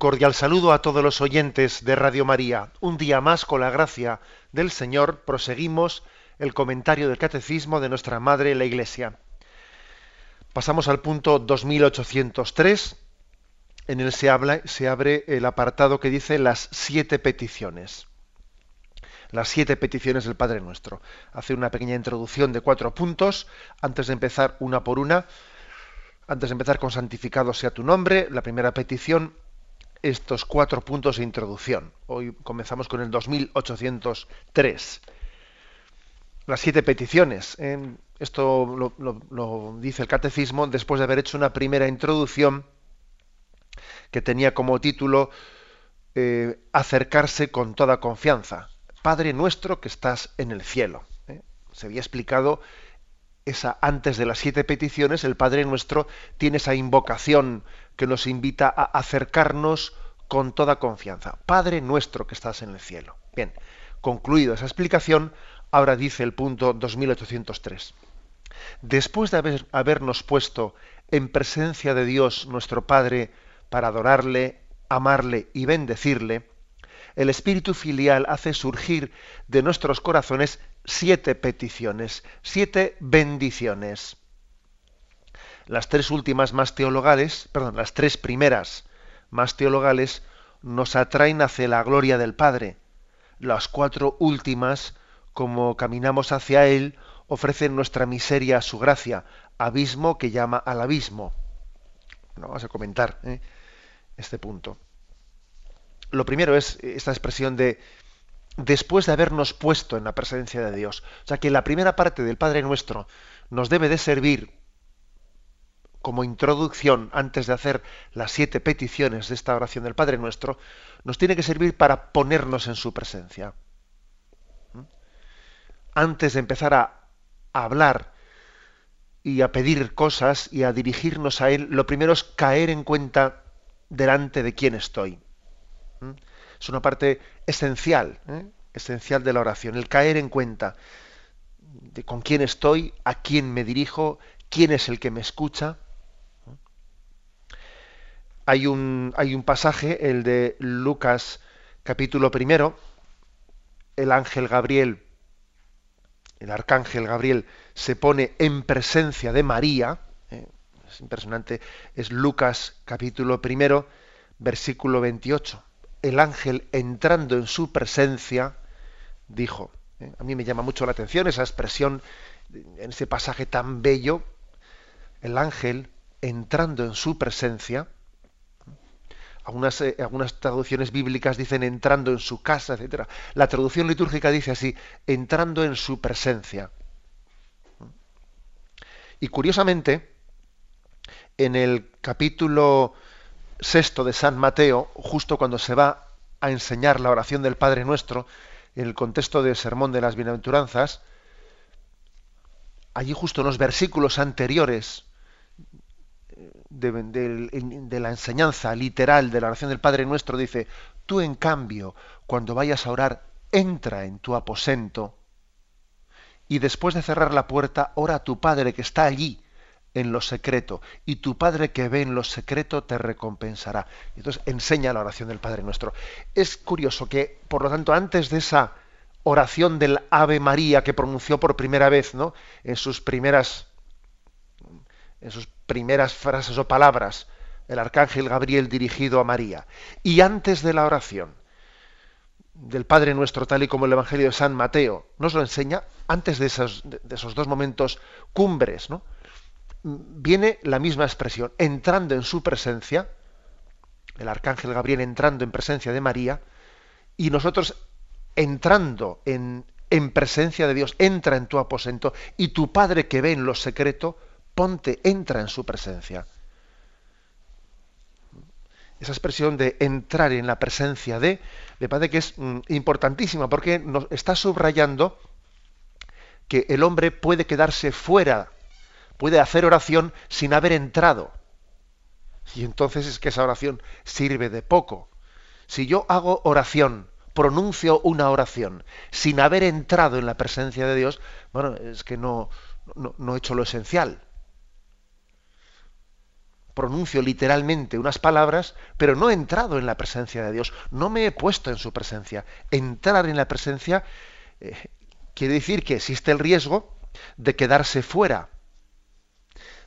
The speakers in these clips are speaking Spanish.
Cordial saludo a todos los oyentes de Radio María. Un día más, con la gracia del Señor, proseguimos el comentario del Catecismo de nuestra Madre la Iglesia. Pasamos al punto 2803. En él se, habla, se abre el apartado que dice las siete peticiones. Las siete peticiones del Padre Nuestro. Hace una pequeña introducción de cuatro puntos antes de empezar una por una. Antes de empezar con santificado sea tu nombre, la primera petición estos cuatro puntos de introducción. Hoy comenzamos con el 2803. Las siete peticiones. esto lo, dice el catecismo después de haber hecho una primera introducción que tenía como título eh, Acercarse con toda confianza. Padre nuestro que estás en el cielo. ¿eh? Se había explicado antes de las siete peticiones, el Padre nuestro tiene esa invocación que nos invita a acercarnos con toda confianza. Padre nuestro que estás en el cielo. Bien, concluido esa explicación, ahora dice el punto 2803. Después de haber, habernos puesto en presencia de Dios nuestro Padre para adorarle, amarle y bendecirle, el Espíritu filial hace surgir de nuestros corazones siete peticiones, siete bendiciones. Las tres últimas más teologales, perdón, las tres primeras más teologales nos atraen hacia la gloria del Padre. Las cuatro últimas, como caminamos hacia Él, ofrecen nuestra miseria a su gracia, abismo que llama al abismo. Bueno, vamos a comentar ¿eh? este punto. Lo primero es esta expresión de después de habernos puesto en la presencia de Dios. O sea que la primera parte del Padre Nuestro nos debe de servir como introducción, antes de hacer las siete peticiones de esta oración del Padre Nuestro, nos tiene que servir para ponernos en su presencia. ¿Mm? Antes de empezar a, hablar y a pedir cosas y a dirigirnos a Él, lo primero es caer en cuenta delante de quién estoy. ¿Mm? Es una parte esencial, ¿eh? esencial de la oración, el caer en cuenta de con quién estoy, a quién me dirijo, quién es el que me escucha hay un, hay un pasaje, el de Lucas capítulo primero, el ángel Gabriel, el arcángel Gabriel, se pone en presencia de María, ¿eh? es impresionante, es Lucas capítulo primero, versículo 28. El ángel entrando en su presencia dijo, ¿eh? a mí me llama mucho la atención esa expresión en ese pasaje tan bello, el ángel entrando en su presencia, algunas, eh, algunas traducciones bíblicas dicen entrando en su casa, etc. La traducción litúrgica dice así, entrando en su presencia. Y curiosamente, en el capítulo sexto de San Mateo, justo cuando se va a enseñar la oración del Padre Nuestro, en el contexto del Sermón de las Bienaventuranzas, allí justo en los versículos anteriores de, la enseñanza literal de la oración del Padre Nuestro dice, tú en cambio, cuando vayas a orar, entra en tu aposento y después de cerrar la puerta, ora a tu Padre que está allí en lo secreto y tu Padre que ve en lo secreto te recompensará. Entonces enseña la oración del Padre Nuestro. Es curioso que, por lo tanto, antes de esa oración del Ave María que pronunció por primera vez, ¿no? En sus primeras en sus primeras frases o palabras, el arcángel Gabriel dirigido a María. Y antes de la oración del Padre Nuestro, tal y como el Evangelio de San Mateo nos lo enseña, antes de esos, de esos dos momentos cumbres, ¿no? Viene la misma expresión, entrando en su presencia, el arcángel Gabriel entrando en presencia de María, y nosotros entrando en, en presencia de Dios, entra en tu aposento, y tu Padre que ve en lo secreto, ponte, entra en su presencia. esa expresión de entrar en la presencia de, me parece que es mm, importantísima porque nos está subrayando que el hombre puede quedarse fuera, puede hacer oración sin haber entrado. Y entonces es que esa oración sirve de poco. Si yo hago oración, pronuncio una oración sin haber entrado en la presencia de Dios, bueno, es que no, no, he hecho lo esencial pronuncio literalmente unas palabras, pero no he entrado en la presencia de Dios, no me he puesto en su presencia. Entrar en la presencia eh, quiere decir que existe el riesgo de quedarse fuera,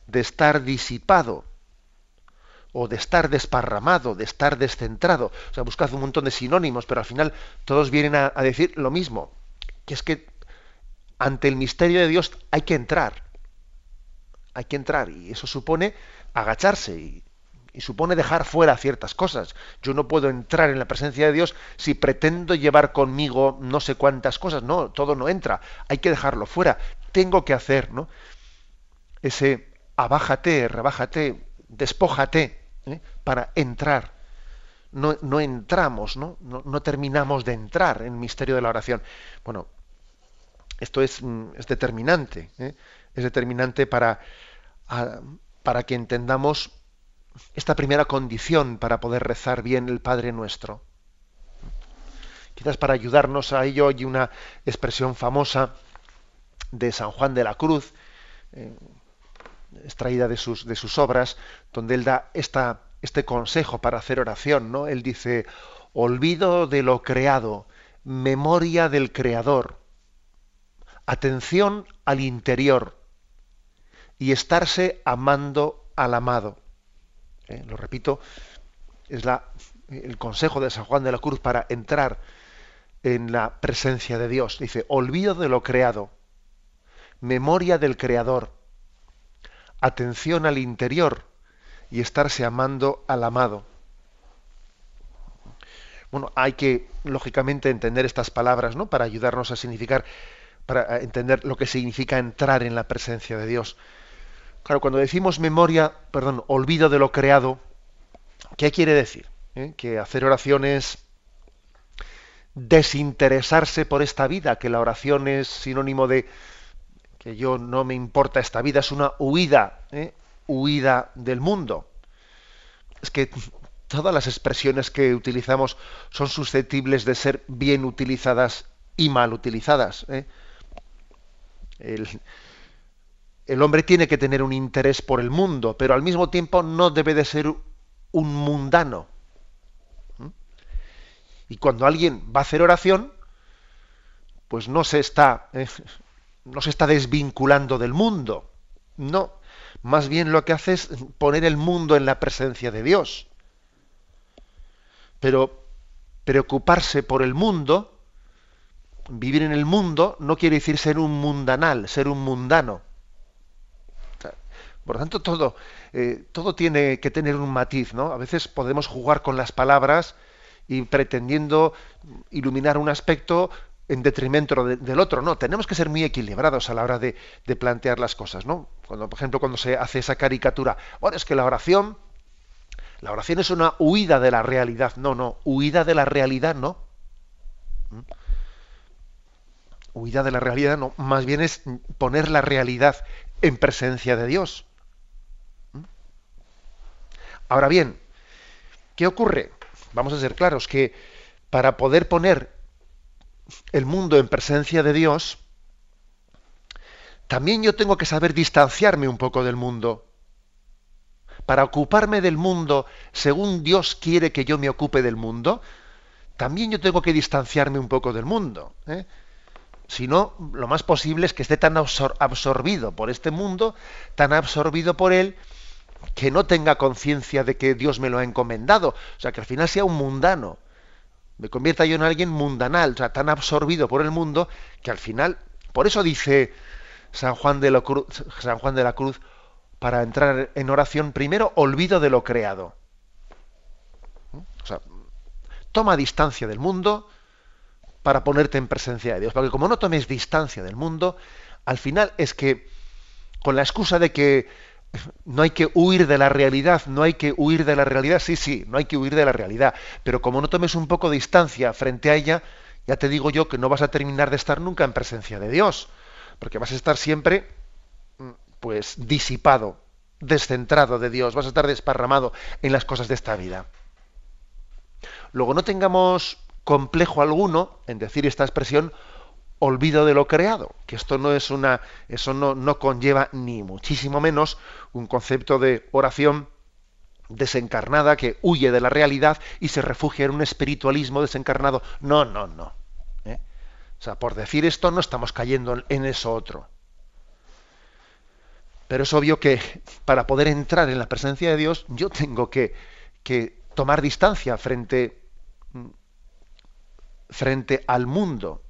de estar disipado, o de estar desparramado, de estar descentrado. O sea, buscad un montón de sinónimos, pero al final todos vienen a, decir lo mismo, que es que ante el misterio de Dios hay que entrar. Hay que entrar y eso supone agacharse y, supone dejar fuera ciertas cosas. Yo no puedo entrar en la presencia de Dios si pretendo llevar conmigo no sé cuántas cosas. No, todo no entra. Hay que dejarlo fuera. Tengo que hacer, ¿no? Ese abájate, rebájate, despójate ¿eh? para entrar. No, no entramos, ¿no? ¿no? terminamos de entrar en el misterio de la oración. Bueno, esto es, mm, es determinante. ¿eh? Es determinante para, para que entendamos esta primera condición para poder rezar bien el Padre nuestro. Quizás para ayudarnos a ello hay una expresión famosa de San Juan de la Cruz, eh, extraída de sus, de sus obras, donde él da esta, este consejo para hacer oración. ¿no? Él dice, olvido de lo creado, memoria del Creador, atención al interior y estarse amando al amado. Eh, lo repito, es la, el consejo de San Juan de la Cruz para entrar en la presencia de Dios. Dice, olvido de lo creado, memoria del Creador, atención al interior y estarse amando al amado. Bueno, hay que, lógicamente, entender estas palabras, ¿no? Para ayudarnos a significar, para entender lo que significa entrar en la presencia de Dios. Claro, cuando decimos memoria, perdón, olvido de lo creado, ¿qué quiere decir? ¿Eh? Que hacer oraciones desinteresarse por esta vida, que la oración es sinónimo de que yo no me importa esta vida, es una huida, ¿eh? huida del mundo. Es que todas las expresiones que utilizamos son susceptibles de ser bien utilizadas y mal utilizadas. ¿eh? El, el hombre tiene que tener un interés por el mundo, pero al mismo tiempo no debe de ser un mundano. Y cuando alguien va a hacer oración, pues no se está, eh, no se está desvinculando del mundo. No, más bien lo que hace es poner el mundo en la presencia de Dios. Pero preocuparse por el mundo, vivir en el mundo, no quiere decir ser un mundanal, ser un mundano. Por lo tanto, todo, eh, todo tiene que tener un matiz, ¿no? A veces podemos jugar con las palabras y pretendiendo iluminar un aspecto en detrimento del otro. No, tenemos que ser muy equilibrados a la hora de, plantear las cosas, ¿no? Cuando, por ejemplo, cuando se hace esa caricatura, bueno, es que la oración, la oración es una huida de la realidad. No, no, huida de la realidad, no. ¿Mm? Huida de la realidad, no. Más bien es poner la realidad en presencia de Dios. Ahora bien, ¿qué ocurre? Vamos a ser claros que para poder poner el mundo en presencia de Dios, también yo tengo que saber distanciarme un poco del mundo. Para ocuparme del mundo según Dios quiere que yo me ocupe del mundo, también yo tengo que distanciarme un poco del mundo. ¿eh? Si no, lo más posible es que esté tan absorbido por este mundo, tan absorbido por él, que no tenga conciencia de que Dios me lo ha encomendado, o sea, que al final sea un mundano, me convierta yo en alguien mundanal, o sea, tan absorbido por el mundo, que al final, por eso dice San Juan de la Cruz, para entrar en oración, primero olvido de lo creado. O sea, toma distancia del mundo para ponerte en presencia de Dios, porque como no tomes distancia del mundo, al final es que con la excusa de que no hay que huir de la realidad, no hay que huir de la realidad, sí, sí, no hay que huir de la realidad, pero como no tomes un poco de distancia frente a ella, ya te digo yo que no vas a terminar de estar nunca en presencia de Dios, porque vas a estar siempre mm, pues disipado, descentrado de Dios, vas a estar desparramado en las cosas de esta vida. Luego no tengamos complejo alguno en decir esta expresión olvido de lo creado, que esto no es una, eso no, no conlleva ni muchísimo menos un concepto de oración desencarnada que huye de la realidad y se refugia en un espiritualismo desencarnado. No, no, no. ¿eh? O sea, por decir esto no estamos cayendo en eso otro. Pero es obvio que para poder entrar en la presencia de Dios yo tengo que, que tomar distancia frente, frente al mundo,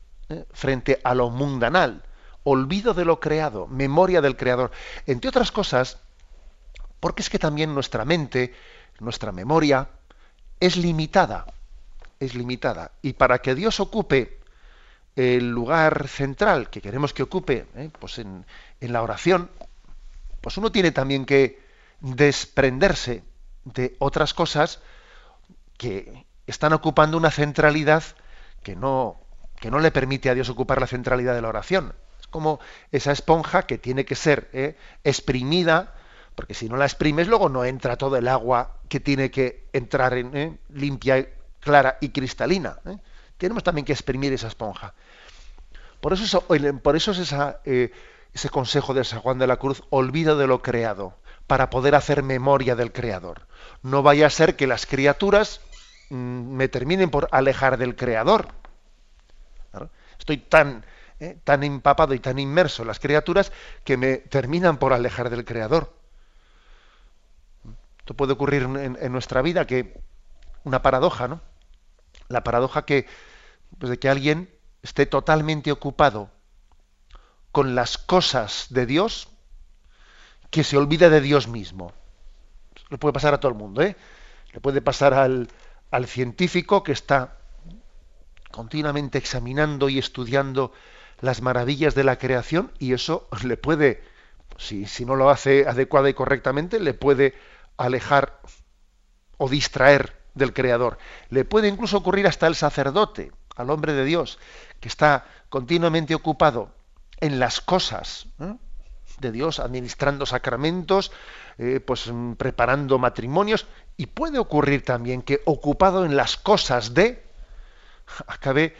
frente a lo mundanal, olvido de lo creado, memoria del Creador. Entre otras cosas, porque es que también nuestra mente, nuestra memoria, es limitada, es limitada. Y para que Dios ocupe el lugar central que queremos que ocupe ¿eh? pues en la oración, pues uno tiene también que desprenderse de otras cosas que están ocupando una centralidad que no, que no le permite a Dios ocupar la centralidad de la oración. Es como esa esponja que tiene que ser ¿eh? exprimida, porque si no la exprimes luego no entra todo el agua que tiene que entrar en ¿eh? limpia, clara y cristalina. ¿eh? Tenemos también que exprimir esa esponja. Por eso, es ese consejo de San Juan de la Cruz, olvido de lo creado, para poder hacer memoria del Creador. No vaya a ser que las criaturas mm, me terminen por alejar del Creador Estoy tan, eh, tan empapado y tan inmerso en las criaturas que me terminan por alejar del Creador. Esto puede ocurrir en, nuestra vida, que una paradoja, ¿no? La paradoja que, pues de que alguien esté totalmente ocupado con las cosas de Dios, que se olvida de Dios mismo. Le puede pasar a todo el mundo, ¿eh? Le puede pasar al, al científico que está continuamente examinando y estudiando las maravillas de la creación y eso le puede, si, si no lo hace adecuada y correctamente, le puede alejar o distraer del Creador. Le puede incluso ocurrir hasta el sacerdote, al hombre de Dios, que está continuamente ocupado en las cosas ¿eh? de Dios, administrando sacramentos, eh, pues preparando matrimonios, y puede ocurrir también que ocupado en las cosas de, acabe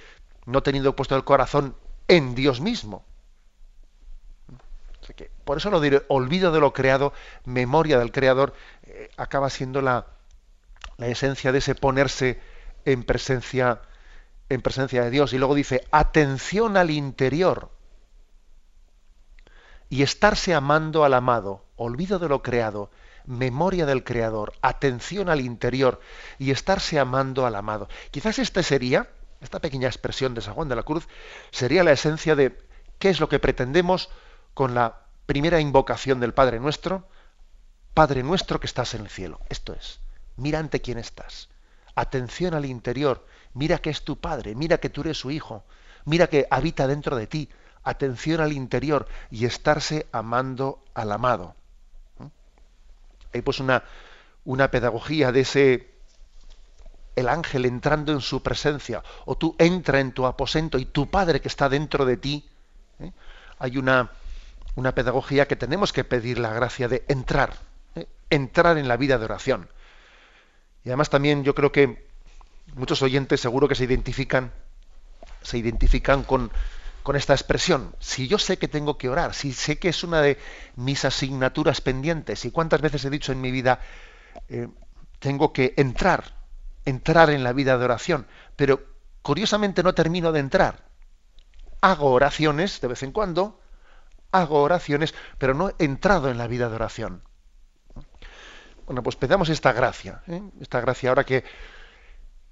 no teniendo puesto el corazón en Dios mismo. por eso lo diré, olvido de lo creado, memoria del Creador, eh, acaba siendo la, la esencia de ese ponerse en presencia, en presencia de Dios. Y luego dice, atención al interior y estarse amando al amado, olvido de lo creado, memoria del Creador, atención al interior y estarse amando al amado. Quizás este sería, esta pequeña expresión de San Juan de la Cruz, sería la esencia de qué es lo que pretendemos con la primera invocación del Padre Nuestro, Padre Nuestro que estás en el cielo. Esto es, mira ante quién estás. Atención al interior, mira que es tu Padre, mira que tú eres su Hijo, mira que habita dentro de ti. Atención al interior y estarse amando al amado. Hay pues una, una pedagogía de ese el ángel entrando en su presencia, o tú entra en tu aposento y tu Padre que está dentro de ti. ¿eh? Hay una, una, pedagogía que tenemos que pedir la gracia de entrar, ¿eh? entrar en la vida de oración. Y además también yo creo que muchos oyentes seguro que se identifican, se identifican con, con esta expresión. Si yo sé que tengo que orar, si sé que es una de mis asignaturas pendientes, y cuántas veces he dicho en mi vida, eh, tengo que entrar, entrar en la vida de oración, pero curiosamente no termino de entrar. Hago oraciones de vez en cuando, hago oraciones, pero no he entrado en la vida de oración. Bueno, pues pedamos esta gracia, ¿eh? esta gracia ahora que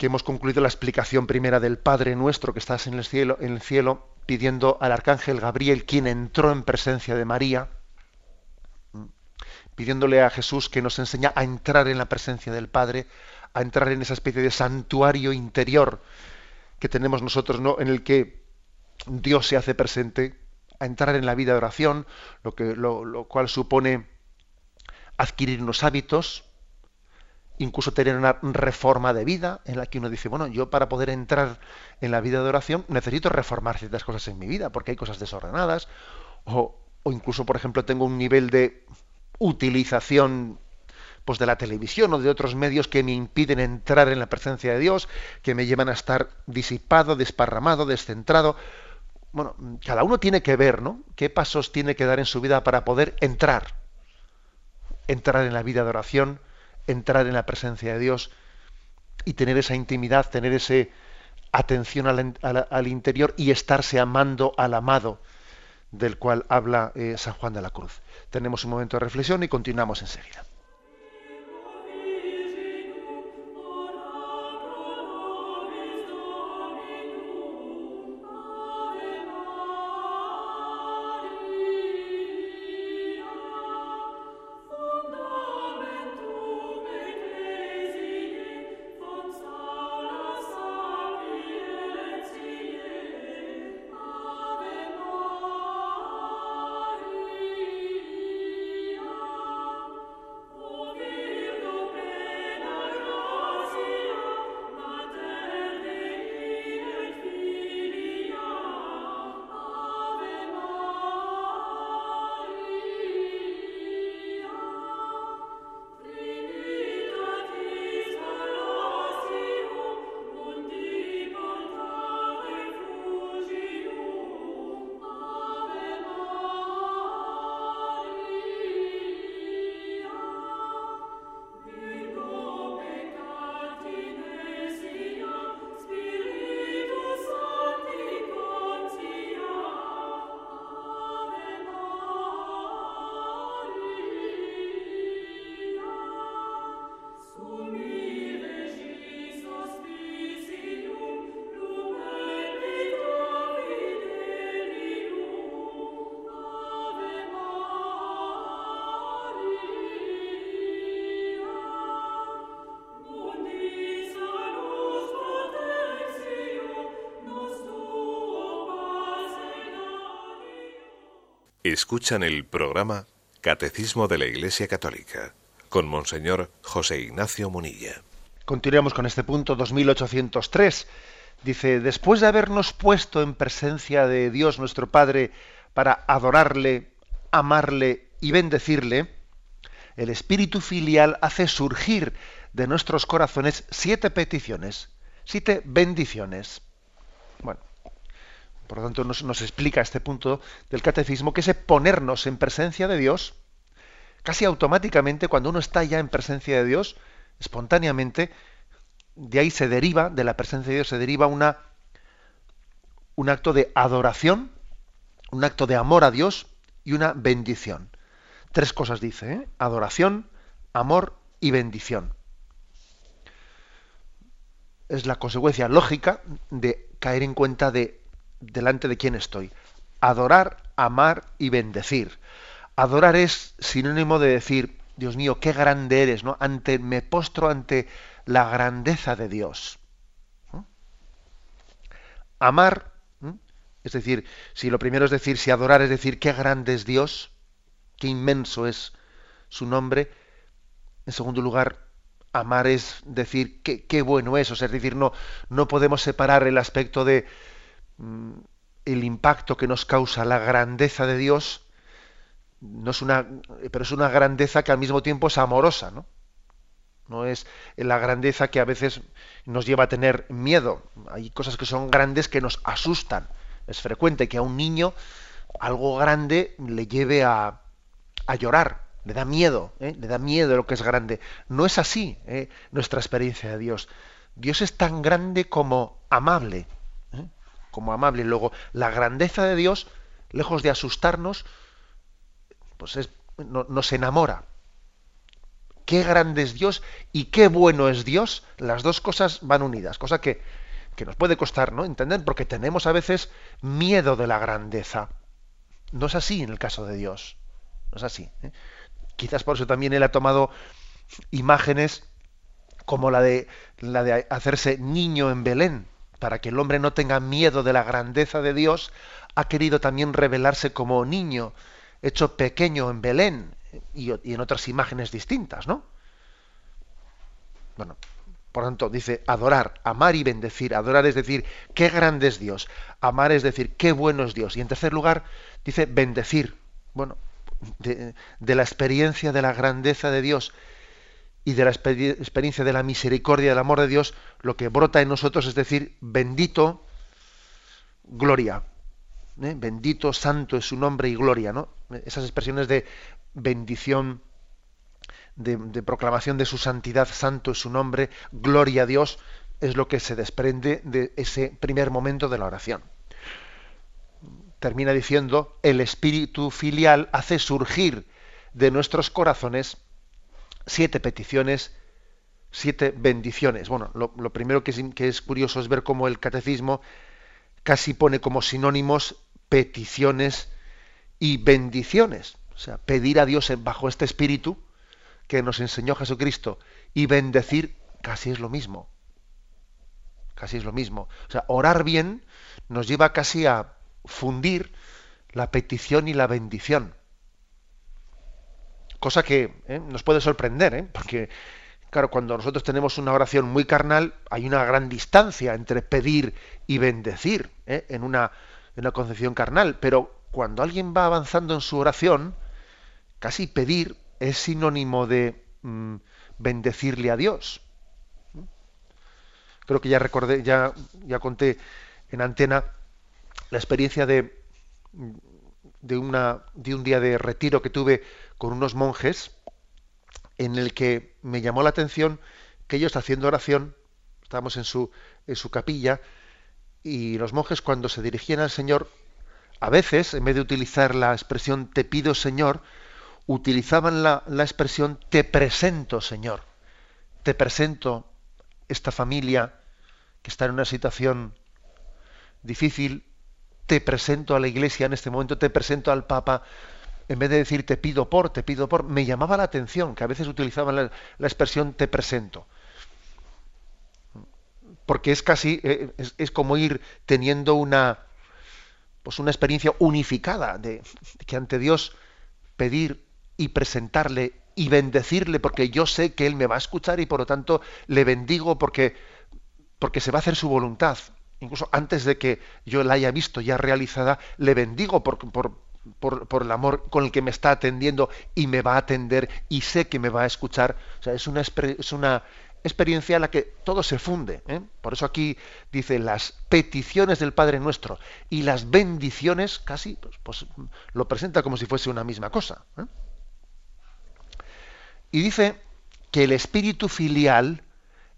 que hemos concluido la explicación primera del Padre nuestro que estás en el cielo, en el cielo, pidiendo al arcángel Gabriel, quien entró en presencia de María, pidiéndole a Jesús que nos enseña a entrar en la presencia del Padre, a entrar en esa especie de santuario interior que tenemos nosotros, ¿no? en el que Dios se hace presente, a entrar en la vida de oración, lo, que, lo cual supone adquirir unos hábitos, incluso tener una reforma de vida en la que uno dice, bueno, yo para poder entrar en la vida de oración necesito reformar ciertas cosas en mi vida, porque hay cosas desordenadas, o, o incluso, por ejemplo, tengo un nivel de utilización pues de la televisión o de otros medios que me impiden entrar en la presencia de Dios, que me llevan a estar disipado, desparramado, descentrado. Bueno, cada uno tiene que ver, ¿no? ¿Qué pasos tiene que dar en su vida para poder entrar? Entrar en la vida de oración, entrar en la presencia de Dios y tener esa intimidad, tener ese atención al, interior y estarse amando al amado del cual habla eh, San Juan de la Cruz. Tenemos un momento de reflexión y continuamos enseguida. Escuchan el programa Catecismo de la Iglesia Católica con Monseñor José Ignacio Munilla. Continuamos con este punto 2803. Dice, después de habernos puesto en presencia de Dios nuestro Padre para adorarle, amarle y bendecirle, el Espíritu filial hace surgir de nuestros corazones siete peticiones, siete bendiciones. Bueno, por lo tanto, nos, explica este punto del catecismo que es ponernos en presencia de Dios, casi automáticamente, cuando uno está ya en presencia de Dios, espontáneamente, de ahí se deriva, de la presencia de Dios, se deriva una, un acto de adoración, un acto de amor a Dios y una bendición. Tres cosas dice, ¿eh? adoración, amor y bendición. Es la consecuencia lógica de caer en cuenta de delante de quién estoy. Adorar, amar y bendecir. Adorar es sinónimo de decir, Dios mío, qué grande eres, ¿no? Ante, me postro ante la grandeza de Dios. Amar, es decir, si lo primero es decir, si adorar es decir, qué grande es Dios, qué inmenso es su nombre. En segundo lugar, amar es decir, qué, qué bueno es, o sea, es decir, no, no podemos separar el aspecto de, el impacto que nos causa la grandeza de Dios, no es una, pero es una grandeza que al mismo tiempo es amorosa, ¿no? No es la grandeza que a veces nos lleva a tener miedo. Hay cosas que son grandes que nos asustan. Es frecuente que a un niño algo grande le lleve a, a llorar, le da miedo, ¿eh? le da miedo lo que es grande. No es así ¿eh? nuestra experiencia de Dios. Dios es tan grande como amable como amable. Luego, la grandeza de Dios, lejos de asustarnos, pues es, nos enamora. Qué grande es Dios y qué bueno es Dios, las dos cosas van unidas, cosa que, que nos puede costar ¿no? entender porque tenemos a veces miedo de la grandeza. No es así en el caso de Dios. No es así. ¿eh? Quizás por eso también él ha tomado imágenes como la de, la de hacerse niño en Belén, para que el hombre no tenga miedo de la grandeza de Dios, ha querido también revelarse como niño, hecho pequeño en Belén, y, en otras imágenes distintas, ¿no? Bueno, por tanto, dice adorar, amar y bendecir. Adorar es decir, qué grande es Dios. Amar es decir, qué bueno es Dios. Y en tercer lugar, dice bendecir. Bueno, de, la experiencia de la grandeza de Dios y de la experiencia de la misericordia, del amor de Dios, lo que brota en nosotros es decir, bendito, gloria. ¿eh? Bendito, santo es su nombre y gloria. ¿no? Esas expresiones de bendición, de, proclamación de su santidad, santo es su nombre, gloria a Dios, es lo que se desprende de ese primer momento de la oración. Termina diciendo, el espíritu filial hace surgir de nuestros corazones siete peticiones, siete bendiciones. Bueno, lo, primero que es, que es curioso es ver cómo el catecismo casi pone como sinónimos peticiones y bendiciones. O sea, pedir a Dios bajo este espíritu que nos enseñó Jesucristo y bendecir casi es lo mismo. Casi es lo mismo. O sea, orar bien nos lleva casi a fundir la petición y la bendición. Cosa que ¿eh? nos puede sorprender, ¿eh? porque, claro, cuando nosotros tenemos una oración muy carnal, hay una gran distancia entre pedir y bendecir ¿eh? en, una, concepción carnal. Pero cuando alguien va avanzando en su oración, casi pedir es sinónimo de mm, bendecirle a Dios. Creo que ya recordé, ya, ya conté en antena la experiencia de, de, una, de un día de retiro que tuve con unos monjes en el que me llamó la atención que ellos haciendo oración, estábamos en su, en su capilla, y los monjes cuando se dirigían al Señor, a veces, en vez de utilizar la expresión te pido Señor, utilizaban la, expresión te presento, Señor. Te presento esta familia que está en una situación difícil, te presento a la iglesia en este momento, te presento al Papa, en vez de decir te pido por, te pido por, me llamaba la atención que a veces utilizaban la, expresión te presento. Porque es casi, eh, es, como ir teniendo una, pues una experiencia unificada de que ante Dios pedir y presentarle y bendecirle porque yo sé que Él me va a escuchar y por lo tanto le bendigo porque, porque se va a hacer su voluntad. Incluso antes de que yo la haya visto ya realizada, le bendigo por, por, por, el amor con el que me está atendiendo y me va a atender y sé que me va a escuchar. O sea, es una, es una experiencia en la que todo se funde. ¿eh? Por eso aquí dice las peticiones del Padre Nuestro y las bendiciones casi pues, pues lo presenta como si fuese una misma cosa. ¿eh? Y dice que el espíritu filial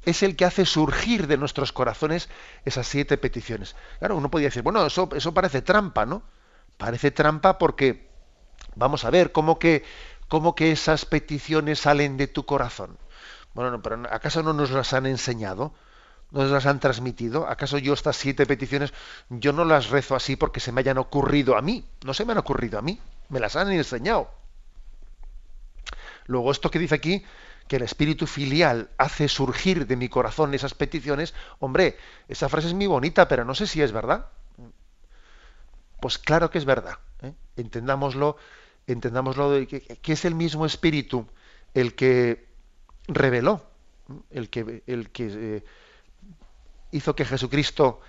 es el que hace surgir de nuestros corazones esas siete peticiones. Claro, uno podría decir, bueno, eso, eso parece trampa, ¿no? Parece trampa porque, vamos a ver, ¿cómo que, cómo que esas peticiones salen de tu corazón? Bueno, pero ¿acaso no nos las han enseñado? ¿No nos las han transmitido? ¿Acaso yo estas siete peticiones, yo no las rezo así porque se me hayan ocurrido a mí? No se me han ocurrido a mí, me las han enseñado. Luego, esto que dice aquí, que el espíritu filial hace surgir de mi corazón esas peticiones, hombre, esa frase es muy bonita, pero no sé si es verdad. Pues claro que es verdad. ¿eh? Entendámoslo, entendámoslo de que, es el mismo espíritu el que reveló, el que, el que eh, hizo que Jesucristo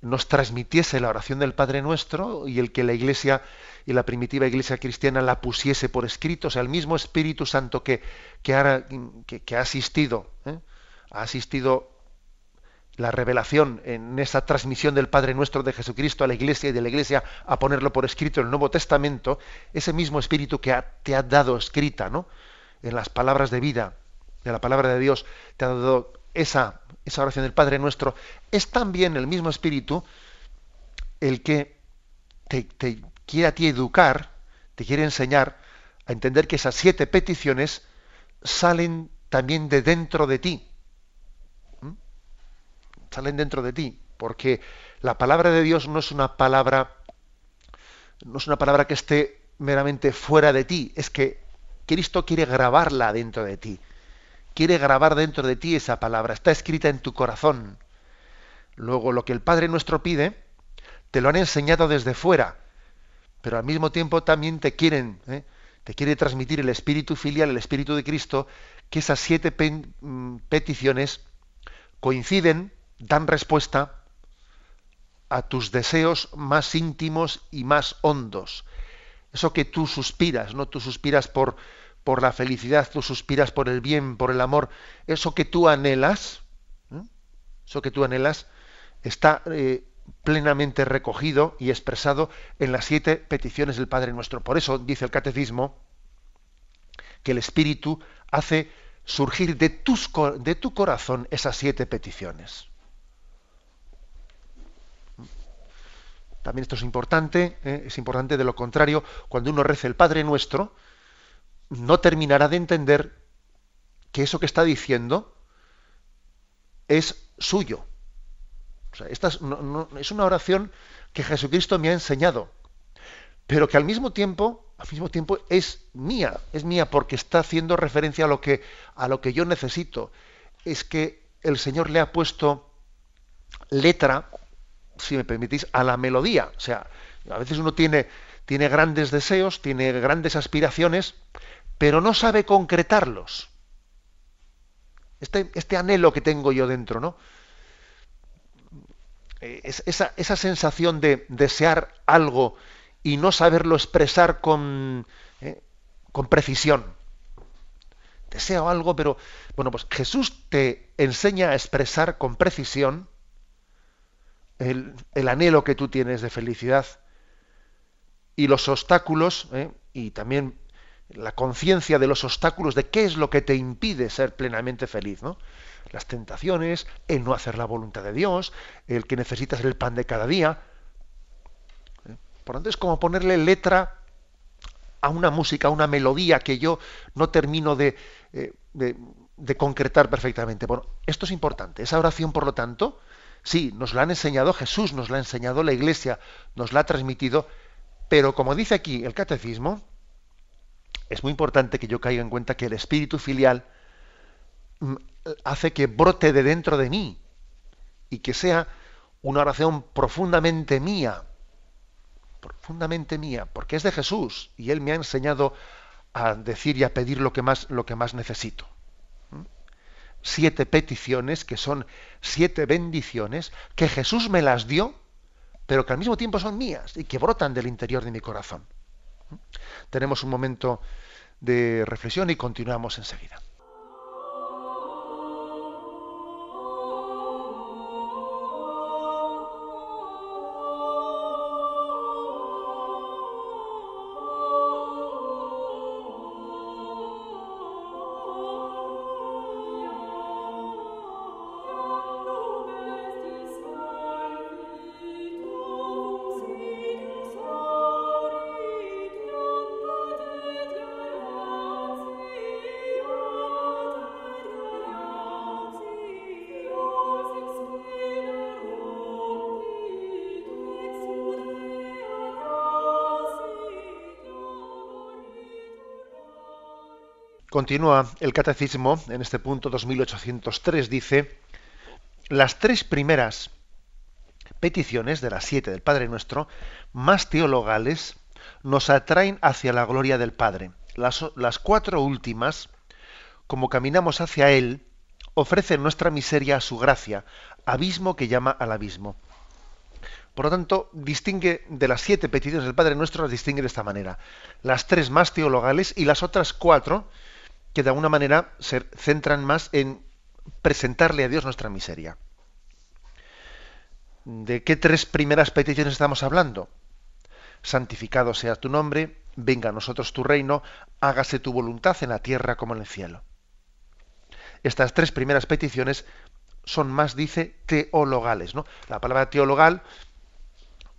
nos transmitiese la oración del Padre Nuestro y el que la Iglesia y la primitiva Iglesia cristiana la pusiese por escrito, o sea, el mismo Espíritu Santo que, que, ha, asistido, ¿eh? ha asistido la revelación en esa transmisión del Padre Nuestro de Jesucristo a la Iglesia y de la Iglesia a ponerlo por escrito en el Nuevo Testamento, ese mismo Espíritu que te ha dado escrita, ¿no? En las palabras de vida, de la palabra de Dios, te ha dado esa, esa oración del Padre Nuestro, es también el mismo Espíritu el que te, quiere a ti educar, te quiere enseñar a entender que esas siete peticiones salen también de dentro de ti. Salen dentro de ti, porque la palabra de Dios no es una palabra no es una palabra que esté meramente fuera de ti, es que Cristo quiere grabarla dentro de ti quiere grabar dentro de ti esa palabra, está escrita en tu corazón. Luego, lo que el Padre nuestro pide, te lo han enseñado desde fuera, pero al mismo tiempo también te quieren, ¿eh? te quiere transmitir el espíritu filial, el espíritu de Cristo, que esas siete mm, peticiones coinciden, dan respuesta a tus deseos más íntimos y más hondos. Eso que tú suspiras, ¿no? Tú suspiras por, por la felicidad, tú suspiras por el bien, por el amor. Eso que tú anhelas, eso que tú anhelas, está eh, plenamente recogido y expresado en las siete peticiones del Padre Nuestro. Por eso dice el Catecismo que el Espíritu hace surgir de, tus, de tu corazón esas siete peticiones. También esto es importante, ¿eh? es importante de lo contrario, cuando uno reza el Padre Nuestro, no terminará de entender que eso que está diciendo es suyo. esta es, es una oración que Jesucristo me ha enseñado, pero que al mismo tiempo al mismo tiempo es mía, es mía porque está haciendo referencia a lo que, a lo que yo necesito. Es que el Señor le ha puesto letra, si me permitís, a la melodía. O sea, a veces uno tiene, tiene grandes deseos, tiene grandes aspiraciones, pero no sabe concretarlos. Este, este anhelo que tengo yo dentro, ¿no? Eh, es, esa, esa sensación de desear algo y no saberlo expresar con, eh, con precisión. Deseo algo, pero bueno, pues Jesús te enseña a expresar con precisión el, anhelo que tú tienes de felicidad y los obstáculos eh, y también la conciencia de los obstáculos de qué es lo que te impide ser plenamente feliz, ¿no? Las tentaciones, el no hacer la voluntad de Dios, el que necesitas el pan de cada día, por lo tanto, es como ponerle letra a una música, a una melodía que yo no termino eh, de, de, concretar perfectamente. Bueno, esto es importante. Esa oración, por lo tanto, sí, nos la han enseñado Jesús, nos la ha enseñado la Iglesia, nos la ha transmitido, pero como dice aquí el catecismo, es muy importante que yo caiga en cuenta que el espíritu filial mm, hace que brote de dentro de mí y que sea una oración profundamente mía, profundamente mía, porque es de Jesús y Él me ha enseñado a decir y a pedir lo que más, lo que más necesito. Siete peticiones que son siete bendiciones que Jesús me las dio, pero que al mismo tiempo son mías y que brotan del interior de mi corazón. ¿Mm? Tenemos un momento de reflexión y continuamos enseguida. Continúa el catecismo en este punto 2803, dice, las tres primeras peticiones de las siete del Padre Nuestro, más teologales, nos atraen hacia la gloria del Padre. Las, cuatro últimas, como caminamos hacia Él, ofrecen nuestra miseria a su gracia, abismo que llama al abismo. Por lo tanto, distingue de las siete peticiones del Padre Nuestro, las distingue de esta manera. Las tres más teologales y las otras cuatro que de alguna manera se centran más en presentarle a Dios nuestra miseria. ¿De qué tres primeras peticiones estamos hablando? Santificado sea tu nombre, venga a nosotros tu reino, hágase tu voluntad en la tierra como en el cielo. Estas tres primeras peticiones son más, dice, teologales. ¿no? La palabra teologal,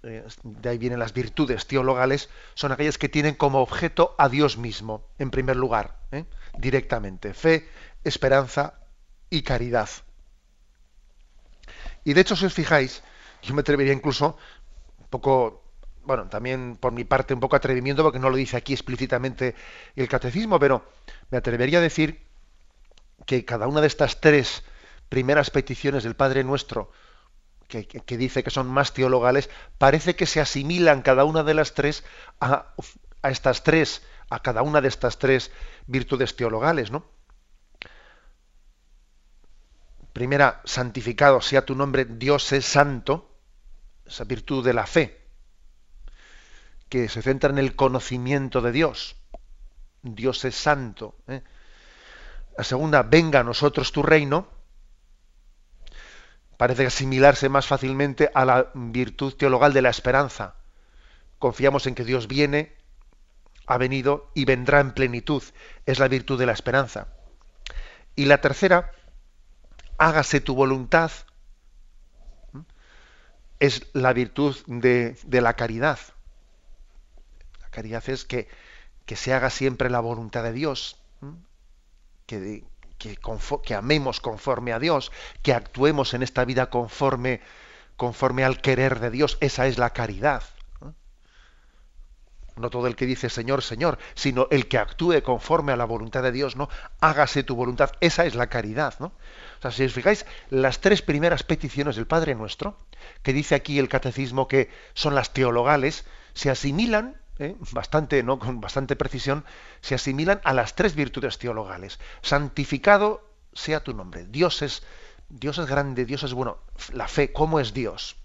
de ahí vienen las virtudes teologales, son aquellas que tienen como objeto a Dios mismo, en primer lugar. ¿eh? directamente. Fe, esperanza y caridad. Y de hecho, si os fijáis, yo me atrevería incluso un poco, bueno, también por mi parte un poco atrevimiento, porque no lo dice aquí explícitamente el catecismo, pero me atrevería a decir que cada una de estas tres primeras peticiones del Padre Nuestro, que, dice que son más teologales, parece que se asimilan cada una de las tres a, a estas tres a cada una de estas tres virtudes teologales, ¿no? Primera, santificado sea tu nombre, Dios es santo, esa virtud de la fe, que se centra en el conocimiento de Dios. Dios es santo. ¿eh? La segunda, venga a nosotros tu reino, parece asimilarse más fácilmente a la virtud teologal de la esperanza. Confiamos en que Dios viene, ha venido y vendrá en plenitud. Es la virtud de la esperanza. Y la tercera, hágase tu voluntad, es la virtud de, la caridad. La caridad es que, que, se haga siempre la voluntad de Dios, que, que, amemos conforme a Dios, que actuemos en esta vida conforme, conforme al querer de Dios. Esa es la caridad. ¿no? todo el que dice Señor, Señor, sino el que actúe conforme a la voluntad de Dios, ¿no? Hágase tu voluntad. Esa es la caridad, ¿no? O sea, si os fijáis, las tres primeras peticiones del Padre Nuestro, que dice aquí el catecismo que son las teologales, se asimilan ¿eh? bastante, ¿no? con bastante precisión, se asimilan a las tres virtudes teologales. Santificado sea tu nombre. Dios es, Dios es grande, Dios es bueno. La fe, ¿cómo es Dios?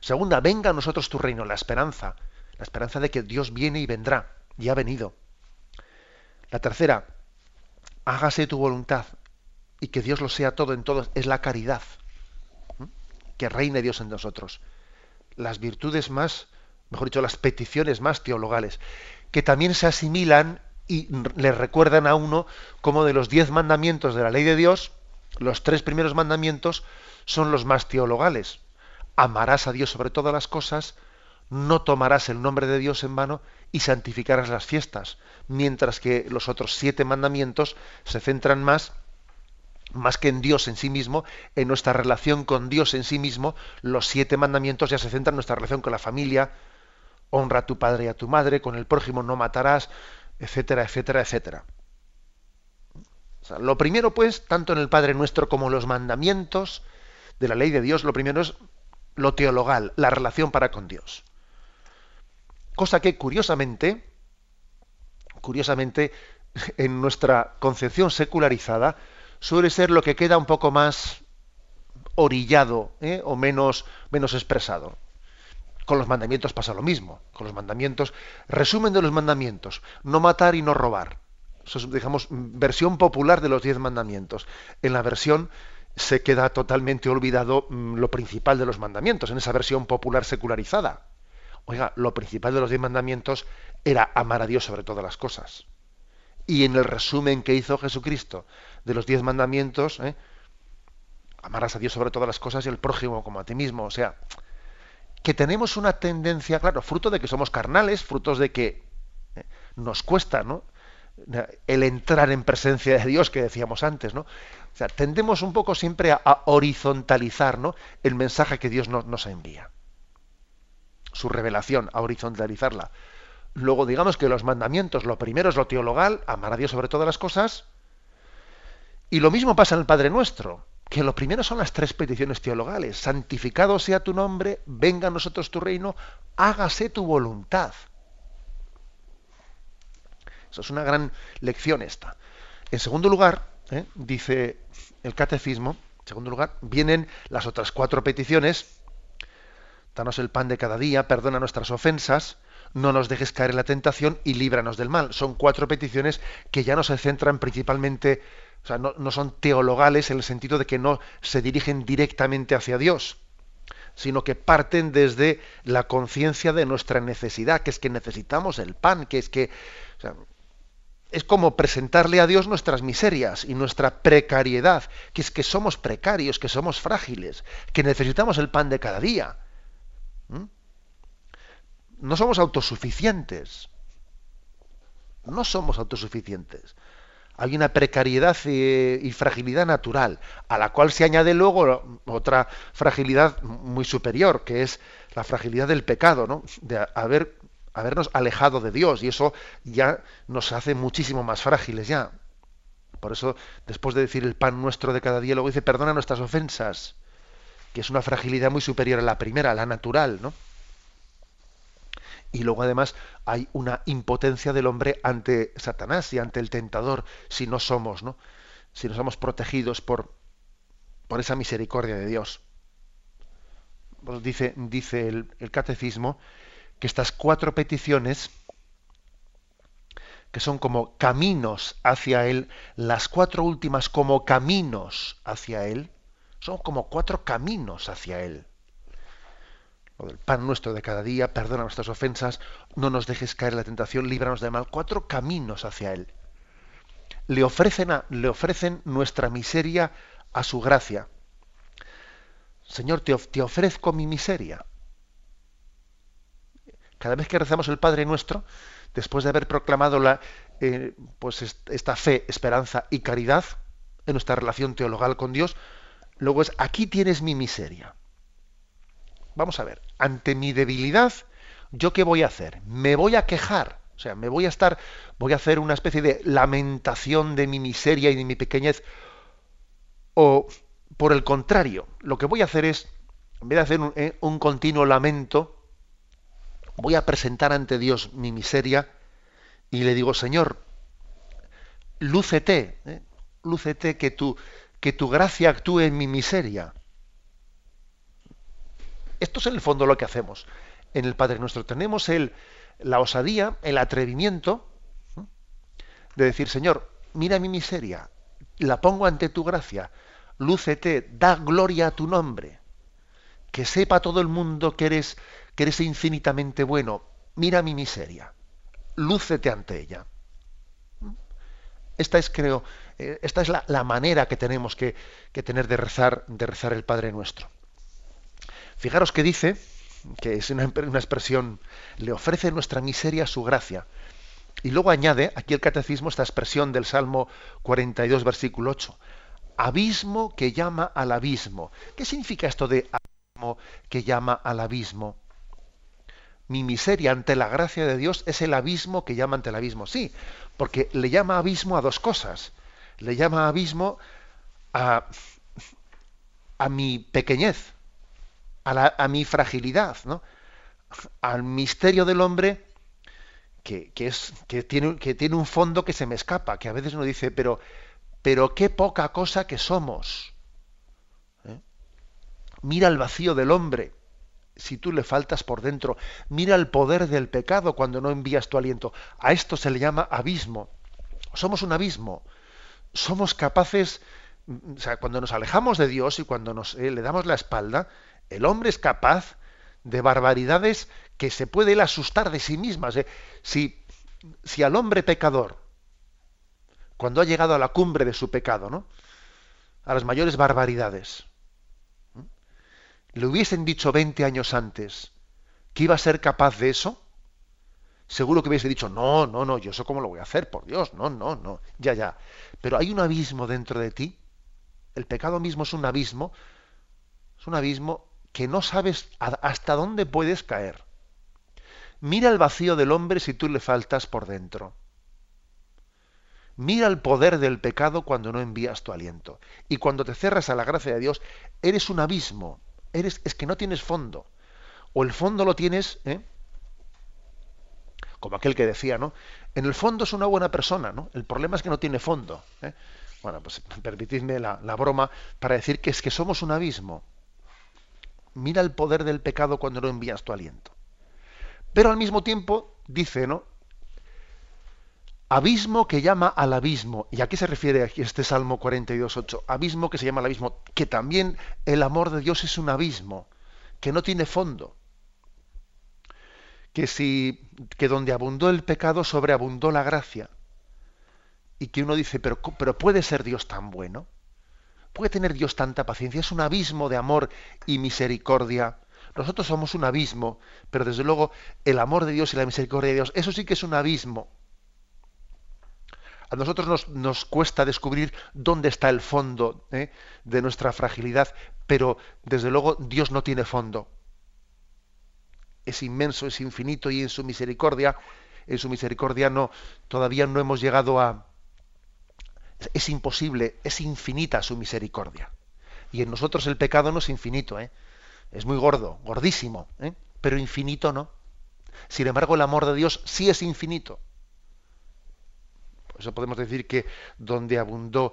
Segunda, venga a nosotros tu reino, la esperanza. La esperanza de que Dios viene y vendrá, y ha venido. La tercera, hágase tu voluntad y que Dios lo sea todo en todos, es la caridad. Que reine Dios en nosotros. Las virtudes más mejor dicho, las peticiones más teologales, que también se asimilan y le recuerdan a uno como de los diez mandamientos de la ley de Dios, los tres primeros mandamientos son los más teologales. Amarás a Dios sobre todas las cosas, no tomarás el nombre de Dios en vano y santificarás las fiestas, mientras que los otros siete mandamientos se centran más más que en Dios en sí mismo, en nuestra relación con Dios en sí mismo, los siete mandamientos ya se centran en nuestra relación con la familia, honra a tu padre y a tu madre, con el prójimo no matarás, etcétera, etcétera, etcétera. lo primero, pues, tanto en el Padre Nuestro como en los mandamientos de la ley de Dios, lo primero es lo teologal, la relación para con Dios. Cosa que, curiosamente, curiosamente, en nuestra concepción secularizada, suele ser lo que queda un poco más orillado ¿eh? o menos, menos expresado. Con los mandamientos pasa lo mismo. Con los mandamientos, resumen de los mandamientos, no matar y no robar. Eso es, digamos, versión popular de los diez mandamientos. En la versión se queda totalmente olvidado mm, lo principal de los mandamientos, en esa versión popular secularizada. Oiga, lo principal de los diez mandamientos era amar a Dios sobre todas las cosas. Y en el resumen que hizo Jesucristo de los diez mandamientos, ¿eh? amarás a Dios sobre todas las cosas y el prójimo como a ti mismo. O sea, que tenemos una tendencia, claro, fruto de que somos carnales, frutos de que eh, nos cuesta, ¿no? El entrar en presencia de Dios que decíamos antes, ¿no? O sea, tendemos un poco siempre a, horizontalizar, ¿no? El mensaje que Dios nos envía. Su revelación, a horizontalizarla. Luego, digamos que los mandamientos, lo primero es lo teologal, amar a Dios sobre todas las cosas. Y lo mismo pasa en el Padre Nuestro que lo primero son las tres peticiones teologales. Santificado sea tu nombre, venga a nosotros tu reino, hágase tu voluntad. Eso es una gran lección esta. En segundo lugar, ¿eh? dice el catecismo, en segundo lugar, vienen las otras cuatro peticiones. Danos el pan de cada día, perdona nuestras ofensas, no nos dejes caer en la tentación y líbranos del mal. Son cuatro peticiones que ya no se centran principalmente o sea, no, son teologales en el sentido de que no se dirigen directamente hacia Dios, sino que parten desde la conciencia de nuestra necesidad, que es que necesitamos el pan, que es que es como presentarle a Dios nuestras miserias y nuestra precariedad, que es que somos precarios, que somos frágiles, que necesitamos el pan de cada día. ¿Mm? No somos autosuficientes. No somos autosuficientes hay una precariedad y, fragilidad natural, a la cual se añade luego otra fragilidad muy superior, que es la fragilidad del pecado, ¿no? de haber, habernos alejado de Dios, y eso ya nos hace muchísimo más frágiles ya. Por eso, después de decir el pan nuestro de cada día, luego dice, perdona nuestras ofensas, que es una fragilidad muy superior a la primera, a la natural, ¿no? Y luego además hay una impotencia del hombre ante Satanás y ante el tentador si no somos, ¿no? Si no somos protegidos por, por esa misericordia de Dios. Pues dice, dice el, el catecismo que estas cuatro peticiones, que son como caminos hacia Él, las cuatro últimas como caminos hacia Él, son como cuatro caminos hacia Él lo del pan nuestro de cada día, perdona nuestras ofensas, no nos dejes caer en la tentación, líbranos del mal. Cuatro caminos hacia Él. Le ofrecen, le ofrecen nuestra miseria a su gracia. Señor, te, te, ofrezco mi miseria. Cada vez que rezamos el Padre Nuestro, después de haber proclamado la, eh, pues esta fe, esperanza y caridad en nuestra relación teologal con Dios, luego es, aquí tienes mi miseria. Vamos a ver, ante mi debilidad, ¿yo qué voy a hacer? Me voy a quejar. O sea, me voy a estar, voy a hacer una especie de lamentación de mi miseria y de mi pequeñez. O, por el contrario, lo que voy a hacer es, en vez de hacer un, eh, continuo lamento, voy a presentar ante Dios mi miseria y le digo, Señor, lúcete, ¿eh? lúcete que tu, que tu gracia actúe en mi miseria. Esto es en el fondo lo que hacemos en el Padre Nuestro. Tenemos el, la osadía, el atrevimiento de decir, Señor, mira mi miseria, la pongo ante tu gracia, lúcete, da gloria a tu nombre, que sepa todo el mundo que eres, que eres infinitamente bueno, mira mi miseria, lúcete ante ella. Esta es, creo, eh, esta es la, manera que tenemos que, que tener de rezar, de rezar el Padre Nuestro. Fijaros que dice, que es una, expresión, le ofrece nuestra miseria su gracia. Y luego añade aquí el catecismo esta expresión del Salmo 42, versículo 8. Abismo que llama al abismo. ¿Qué significa esto de abismo que llama al abismo? Mi miseria ante la gracia de Dios es el abismo que llama ante el abismo. Sí, porque le llama abismo a dos cosas. Le llama abismo a, a mi pequeñez, a, mi fragilidad, ¿no? al misterio del hombre que, es, que, tiene, que tiene un fondo que se me escapa, que a veces uno dice, pero, pero qué poca cosa que somos. ¿eh? Mira el vacío del hombre si tú le faltas por dentro. Mira el poder del pecado cuando no envías tu aliento. A esto se le llama abismo. Somos un abismo. Somos capaces, o sea, cuando nos alejamos de Dios y cuando nos, eh, le damos la espalda, el hombre es capaz de barbaridades que se puede él asustar de sí mismas. Si, si al hombre pecador, cuando ha llegado a la cumbre de su pecado, ¿no? a las mayores barbaridades, le hubiesen dicho 20 años antes que iba a ser capaz de eso, seguro que hubiese dicho, no, no, no, yo eso cómo lo voy a hacer, por Dios, no, no, no, ya, ya. Pero hay un abismo dentro de ti, el pecado mismo es un abismo, es un abismo que no sabes hasta dónde puedes caer. Mira el vacío del hombre si tú le faltas por dentro. Mira el poder del pecado cuando no envías tu aliento. Y cuando te cerras a la gracia de Dios, eres un abismo. Eres, es que no tienes fondo. O el fondo lo tienes, ¿eh? como aquel que decía, ¿no? En el fondo es una buena persona, ¿no? El problema es que no tiene fondo. ¿eh? Bueno, pues permitidme la, la broma para decir que es que somos un abismo mira el poder del pecado cuando no envías tu aliento. Pero al mismo tiempo dice, ¿no? Abismo que llama al abismo. ¿Y a qué se refiere aquí este Salmo 42.8? Abismo que se llama al abismo. Que también el amor de Dios es un abismo, que no tiene fondo. Que si, que donde abundó el pecado, sobreabundó la gracia. Y que uno dice, pero, pero ¿puede ser Dios tan bueno? ¿Puede tener Dios tanta paciencia? Es un abismo de amor y misericordia. Nosotros somos un abismo, pero desde luego el amor de Dios y la misericordia de Dios, eso sí que es un abismo. A nosotros nos, nos cuesta descubrir dónde está el fondo ¿eh? de nuestra fragilidad, pero desde luego Dios no tiene fondo. Es inmenso, es infinito y en su misericordia, en su misericordia no, todavía no hemos llegado a, es imposible, es infinita su misericordia. Y en nosotros el pecado no es infinito, ¿eh? es muy gordo, gordísimo, ¿eh? pero infinito no. Sin embargo, el amor de Dios sí es infinito. Por eso podemos decir que donde abundó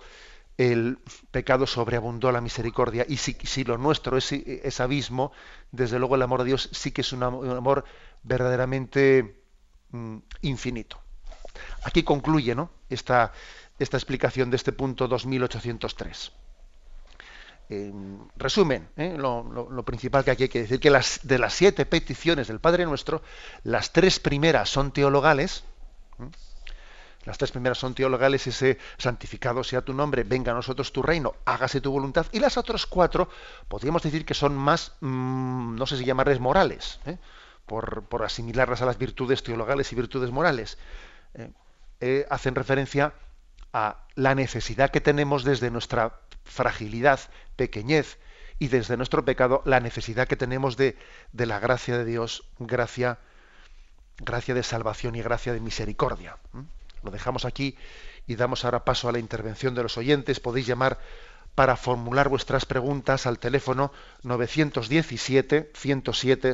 el pecado sobreabundó la misericordia. Y si, lo nuestro es, abismo, desde luego el amor de Dios sí que es un amor, verdaderamente mm, infinito. Aquí concluye ¿no? esta, esta explicación de este punto 2803. En resumen, ¿eh? lo, principal que aquí hay que decir, que las, de las siete peticiones del Padre Nuestro, las tres primeras son teologales, las tres primeras son teologales, ese santificado sea tu nombre, venga a nosotros tu reino, hágase tu voluntad. Y las otras cuatro, podríamos decir que son más, mm, no sé si llamarles morales, ¿eh? por, asimilarlas a las virtudes teologales y virtudes morales. ¿eh? Eh, hacen referencia a la necesidad que tenemos desde nuestra fragilidad, pequeñez y desde nuestro pecado, la necesidad que tenemos de, la gracia de Dios, gracia, gracia de salvación y gracia de misericordia. Lo dejamos aquí y damos ahora paso a la intervención de los oyentes. Podéis llamar para formular vuestras preguntas al teléfono 917 107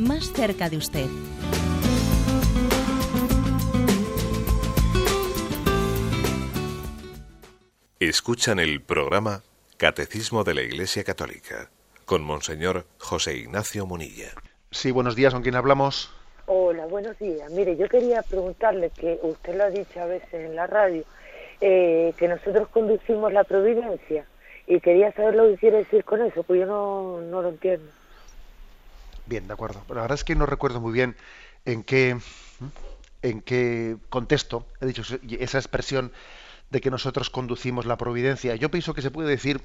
más cerca de usted. Escuchan el programa Catecismo de la Iglesia Católica con Monseñor José Ignacio Munilla. Sí, buenos días, ¿con quién hablamos? Hola, buenos días. Mire, yo quería preguntarle, que usted lo ha dicho a veces en la radio, eh, que nosotros conducimos la providencia y quería saber lo que quiere decir con eso, pues yo no, no lo entiendo. Bien, de acuerdo. La verdad es que no recuerdo muy bien en qué, en qué contexto he dicho esa expresión de que nosotros conducimos la providencia. Yo pienso que se puede decir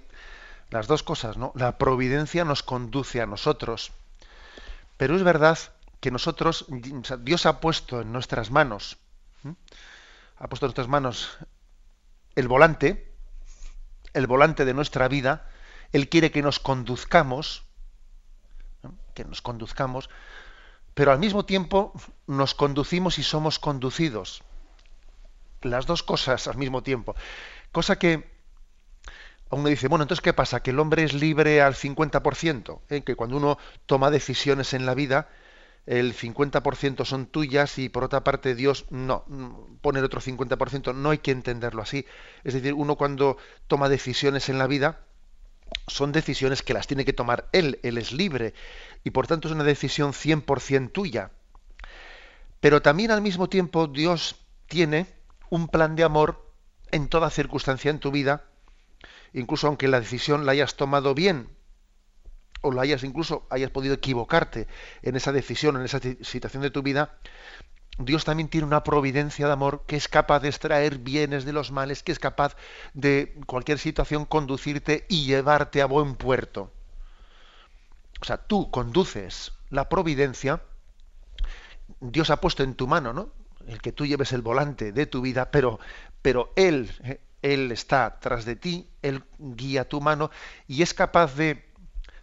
las dos cosas, ¿no? La providencia nos conduce a nosotros. Pero es verdad que nosotros, Dios ha puesto en nuestras manos, ha puesto en nuestras manos el volante, el volante de nuestra vida, Él quiere que nos conduzcamos, que nos conduzcamos, pero al mismo tiempo nos conducimos y somos conducidos las dos cosas al mismo tiempo. Cosa que uno dice, bueno, entonces ¿qué pasa? Que el hombre es libre al 50%, ¿eh? que cuando uno toma decisiones en la vida, el 50% son tuyas y por otra parte Dios no pone el otro 50%, no hay que entenderlo así. Es decir, uno cuando toma decisiones en la vida, son decisiones que las tiene que tomar él, él es libre y por tanto es una decisión 100% tuya. Pero también al mismo tiempo Dios tiene un plan de amor en toda circunstancia en tu vida, incluso aunque la decisión la hayas tomado bien o la hayas incluso hayas podido equivocarte en esa decisión, en esa situación de tu vida, Dios también tiene una providencia de amor que es capaz de extraer bienes de los males, que es capaz de cualquier situación conducirte y llevarte a buen puerto. O sea, tú conduces la providencia, Dios ha puesto en tu mano, ¿no? el que tú lleves el volante de tu vida, pero, pero Él, eh, Él está tras de ti, Él guía tu mano y es capaz de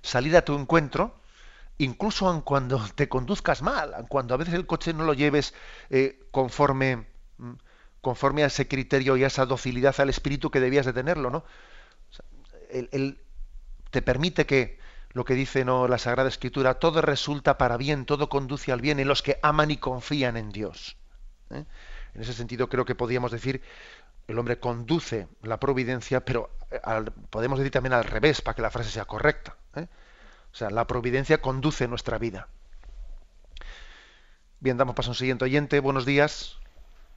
salir a tu encuentro, incluso aun cuando te conduzcas mal, cuando a veces el coche no lo lleves eh, conforme, mm, conforme a ese criterio y a esa docilidad al espíritu que debías de tenerlo, ¿no? él, te permite que, lo que dice ¿no? la Sagrada Escritura, todo resulta para bien, todo conduce al bien en los que aman y confían en Dios. ¿eh? En ese sentido creo que podríamos decir el hombre conduce la providencia, pero eh, podemos decir también al revés para que la frase sea correcta. O sea, la providencia conduce nuestra vida. Bien, damos paso a un siguiente oyente. Buenos días.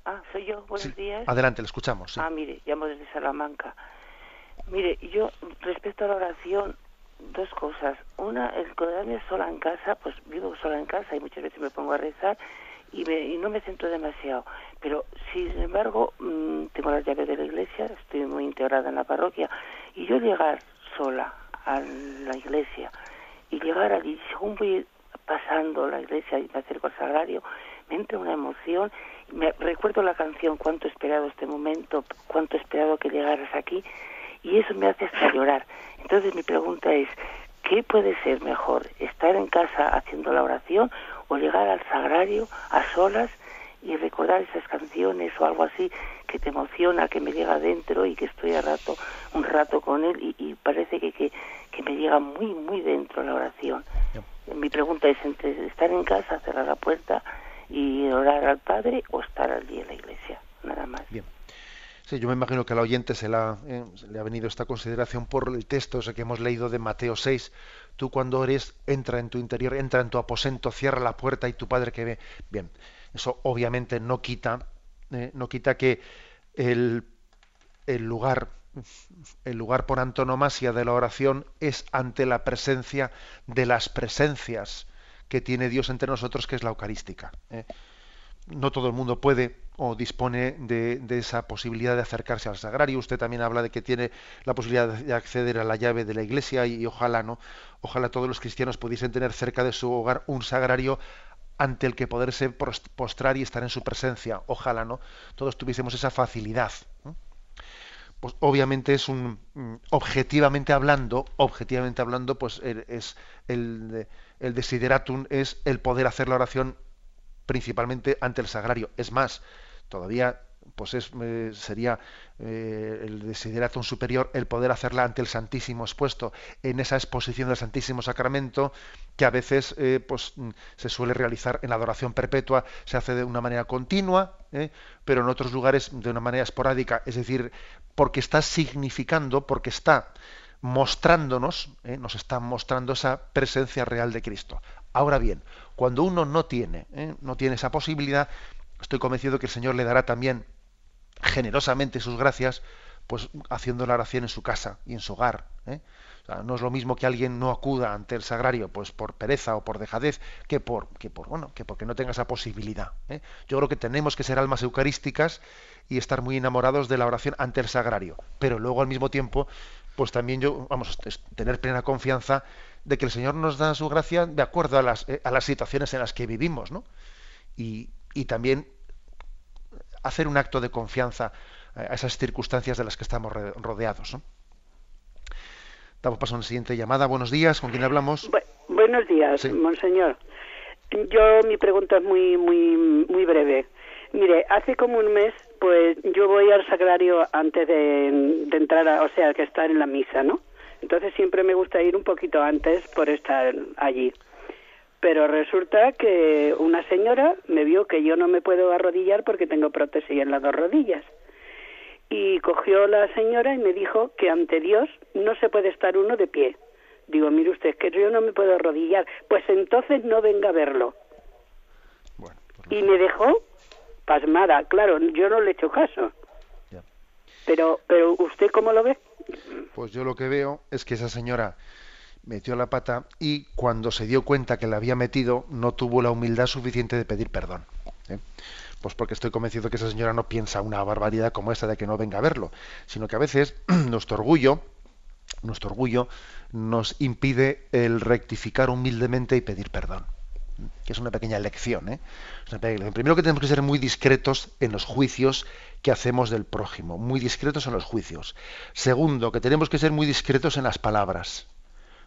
Ah, soy yo. Buenos días. Adelante, le escuchamos. Ah, mire, llamo desde Salamanca. Mire, yo respecto a la oración, dos cosas. Una, el quedarme sola en casa, pues vivo sola en casa y muchas veces me pongo a rezar y, y no me siento demasiado. Pero, sin embargo, mm, tengo las llaves de la iglesia, estoy muy integrada en la parroquia y yo llegar sola a la iglesia y llegar allí, según voy pasando la iglesia y me acerco al sagrario, me entra una emoción. Me recuerdo la canción Cuánto esperado este momento, cuánto esperado que llegaras aquí y eso me hace hasta llorar. Entonces mi pregunta es, ¿qué puede ser mejor? ¿Estar en casa haciendo la oración o llegar al sagrario a solas y recordar esas canciones o algo así que te emociona, que me llega dentro y que estoy a rato, un rato con él y, parece que, que, me llega muy, muy dentro la oración. Mi pregunta es entre estar en casa, cerrar la puerta y orar al Padre o estar allí en la iglesia, nada más. Bien. Sí, yo me imagino que al oyente se, la, eh, le ha venido esta consideración por el texto ese que hemos leído de Mateo 6. Tú cuando eres, entra en tu interior, entra en tu aposento, cierra la puerta y tu Padre que ve. Bien, eso obviamente no quita, eh, no quita que el, el lugar el lugar por antonomasia de la oración es ante la presencia de las presencias que tiene Dios entre nosotros, que es la Eucarística. ¿eh? No todo el mundo puede o dispone de, esa posibilidad de acercarse al sagrario. Usted también habla de que tiene la posibilidad de acceder a la llave de la iglesia y, ojalá no, ojalá todos los cristianos pudiesen tener cerca de su hogar un sagrario ante el que poderse postrar y estar en su presencia. Ojalá no, todos tuviésemos esa facilidad. Pues obviamente es un mm, objetivamente hablando, objetivamente hablando, pues es el, el desideratum es el poder hacer la oración principalmente ante el sagrario. Es más, todavía pues es, eh, sería eh, el desideratum superior el poder hacerla ante el Santísimo expuesto en esa exposición del Santísimo Sacramento que a veces eh, pues se suele realizar en adoración perpetua se hace de una manera continua pero en otros lugares de una manera esporádica. Es decir porque está significando porque está mostrándonos nos está mostrando esa presencia real de Cristo. Ahora bien cuando uno no tiene no tiene esa posibilidad estoy convencido que el Señor le dará también generosamente sus gracias, pues haciendo la oración en su casa y en su hogar. ¿eh? no es lo mismo que alguien no acuda ante el sagrario, pues por pereza o por dejadez, que por, que por bueno, que porque no tenga esa posibilidad. ¿eh? Yo creo que tenemos que ser almas eucarísticas y estar muy enamorados de la oración ante el sagrario, pero luego al mismo tiempo, pues también yo, vamos, tener plena confianza de que el Señor nos da su gracia de acuerdo a las, eh, a las situaciones en las que vivimos, ¿no? Y, y también hacer un acto de confianza a esas circunstancias de las que estamos rodeados. Damos paso a una siguiente llamada. Buenos días, ¿con quién hablamos? buenos días, monseñor. Yo mi pregunta es muy muy muy breve. Mire, hace como un mes, pues yo voy al sagrario antes de, de entrar, a, o sea, que estar en la misa, ¿no? Entonces siempre me gusta ir un poquito antes por estar allí. Pero resulta que una señora me vio que yo no me puedo arrodillar porque tengo prótesis en las dos rodillas. Y cogió la señora y me dijo que ante Dios no se puede estar uno de pie. Digo, mire usted, que yo no me puedo arrodillar. Pues entonces no venga a verlo. y me dejó pasmada. Claro, yo no le he hecho caso. Pero, pero ¿usted cómo lo ve? Pues yo lo que veo es que esa señora metió la pata y cuando se dio cuenta que la había metido no tuvo la humildad suficiente de pedir perdón. ¿eh? Pues porque estoy convencido que esa señora no piensa una barbaridad como esa de que no venga a verlo, sino que a veces nuestro orgullo, nuestro orgullo nos impide el rectificar humildemente y pedir perdón. Que es una pequeña lección. ¿eh? Primero que tenemos que ser muy discretos en los juicios que hacemos del prójimo, muy discretos en los juicios. Segundo, que tenemos que ser muy discretos en las palabras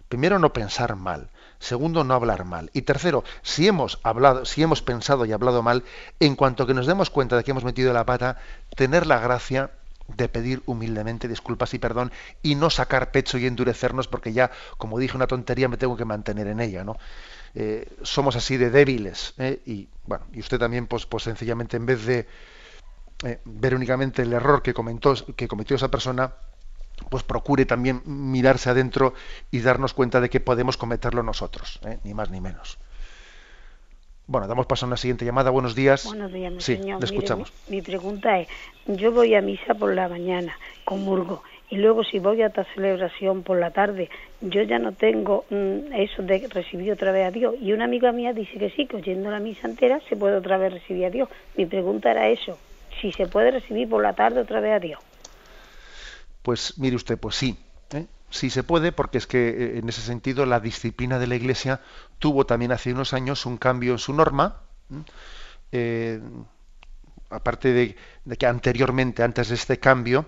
primero no pensar mal, segundo no hablar mal y tercero, si hemos hablado, si hemos pensado y hablado mal, en cuanto que nos demos cuenta de que hemos metido la pata, tener la gracia de pedir humildemente disculpas y perdón y no sacar pecho y endurecernos porque ya, como dije una tontería, me tengo que mantener en ella, ¿no? Eh, somos así de débiles ¿eh? y bueno y usted también pues, pues sencillamente en vez de eh, ver únicamente el error que, comentó, que cometió esa persona, pues procure también mirarse adentro y darnos cuenta de que podemos cometerlo nosotros, ¿eh? ni más ni menos. Bueno, damos paso a una siguiente llamada. Buenos días. Buenos días, mi sí, señor. Le escuchamos. mi, pregunta es, yo voy a misa por la mañana, comulgo, y luego si voy a esta celebración por la tarde, yo ya no tengo mm, eso de recibir otra vez a Dios. Y una amiga mía dice que sí, que oyendo la misa entera se puede otra vez recibir a Dios. Mi pregunta era eso, si se puede recibir por la tarde otra vez a Dios. Pues mire usted, pues sí, ¿eh? sí se puede, porque es que eh, en ese sentido la disciplina de la Iglesia tuvo también hace unos años un cambio en su norma. Eh, aparte de, que anteriormente, antes de este cambio,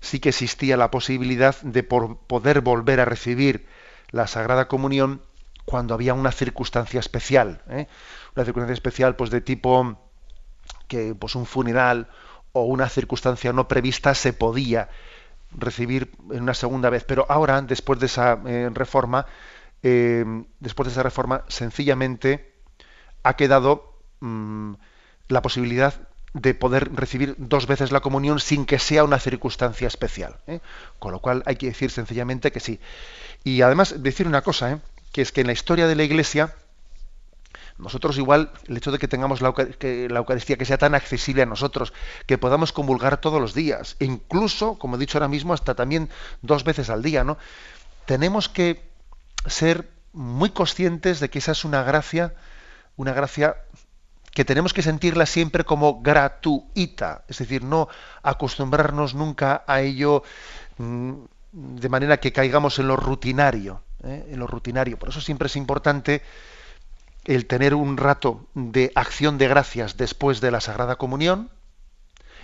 sí que existía la posibilidad de poder volver a recibir la Sagrada Comunión cuando había una circunstancia especial, una circunstancia especial, pues de tipo que pues un funeral o una circunstancia no prevista se podía recibir una segunda vez. Pero ahora, después de esa eh, reforma, eh, después de esa reforma, sencillamente ha quedado mm, la posibilidad de poder recibir dos veces la comunión sin que sea una circunstancia especial. ¿eh? Con lo cual hay que decir sencillamente que sí. Y además decir una cosa, que es que en la historia de la Iglesia, nosotros igual, el hecho de que tengamos la, Eucaristía que sea tan accesible a nosotros, que podamos comulgar todos los días, incluso, como he dicho ahora mismo, hasta también dos veces al día, ¿no? Tenemos que ser muy conscientes de que esa es una gracia, una gracia que tenemos que sentirla siempre como gratuita, es decir, no acostumbrarnos nunca a ello mm, de manera que caigamos en lo rutinario, ¿eh? en lo rutinario. Por eso siempre es importante el tener un rato de acción de gracias después de la Sagrada Comunión,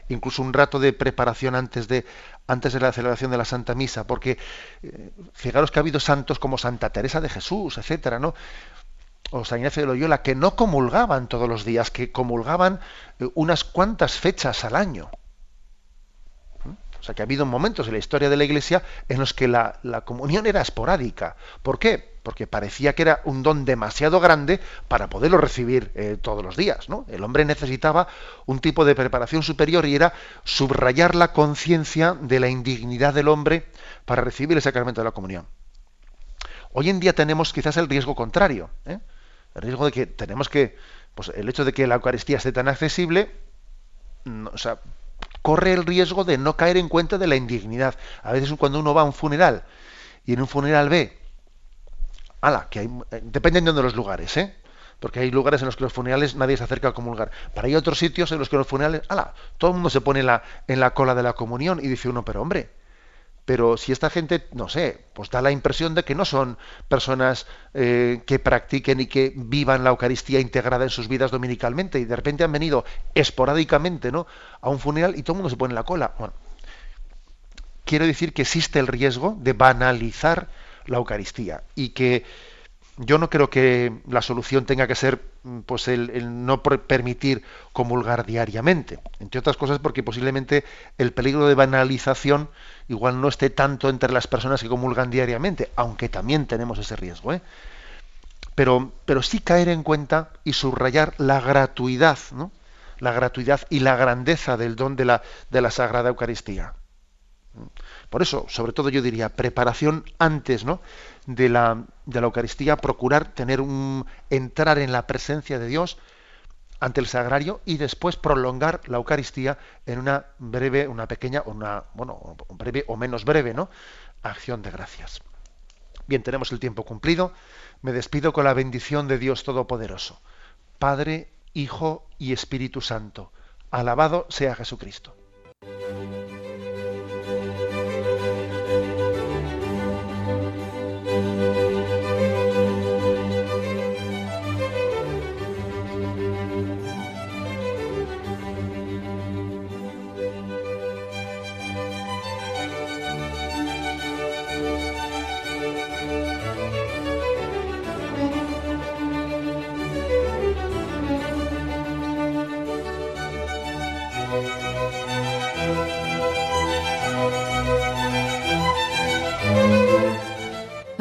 incluso un rato de preparación antes de, antes de la celebración de la Santa Misa, porque eh, fijaros que ha habido santos como Santa Teresa de Jesús, etcétera, ¿no? o San Ignacio de Loyola, que no comulgaban todos los días, que comulgaban eh, unas cuantas fechas al año. O sea que ha habido momentos en la historia de la Iglesia en los que la, comunión era esporádica. ¿Por qué? Porque parecía que era un don demasiado grande para poderlo recibir eh, todos los días. ¿no? El hombre necesitaba un tipo de preparación superior y era subrayar la conciencia de la indignidad del hombre para recibir el sacramento de la comunión. Hoy en día tenemos quizás el riesgo contrario. ¿eh? El riesgo de que tenemos que, pues el hecho de que la Eucaristía esté tan accesible, o sea, corre el riesgo de no caer en cuenta de la indignidad. A veces cuando uno va a un funeral y en un funeral ve, ala, que hay, eh, dependiendo de los lugares, ¿eh? porque hay lugares en los que los funerales nadie se acerca a comulgar. Pero hay otros sitios en los que los funerales, ala, todo el mundo se pone la, en la cola de la comunión y dice uno, pero hombre, pero si esta gente, no sé, pues da la impresión de que no son personas eh, que practiquen y que vivan la Eucaristía integrada en sus vidas dominicalmente y de repente han venido esporádicamente ¿no? a un funeral y todo el mundo se pone en la cola. Bueno, quiero decir que existe el riesgo de banalizar la Eucaristía y que yo no creo que la solución tenga que ser pues el, no permitir comulgar diariamente, entre otras cosas porque posiblemente el peligro de banalización igual no esté tanto entre las personas que comulgan diariamente, aunque también tenemos ese riesgo. ¿eh? Pero, pero sí caer en cuenta y subrayar la gratuidad, ¿no? la gratuidad y la grandeza del don de la, de la Sagrada Eucaristía. Por eso, sobre todo yo diría, preparación antes ¿no? de, la, de la Eucaristía, procurar tener un, entrar en la presencia de Dios ante el sagrario y después prolongar la Eucaristía en una breve, una pequeña, una, bueno, breve o menos breve, ¿no? Acción de gracias. Bien, tenemos el tiempo cumplido. Me despido con la bendición de Dios Todopoderoso. Padre, Hijo y Espíritu Santo. Alabado sea Jesucristo.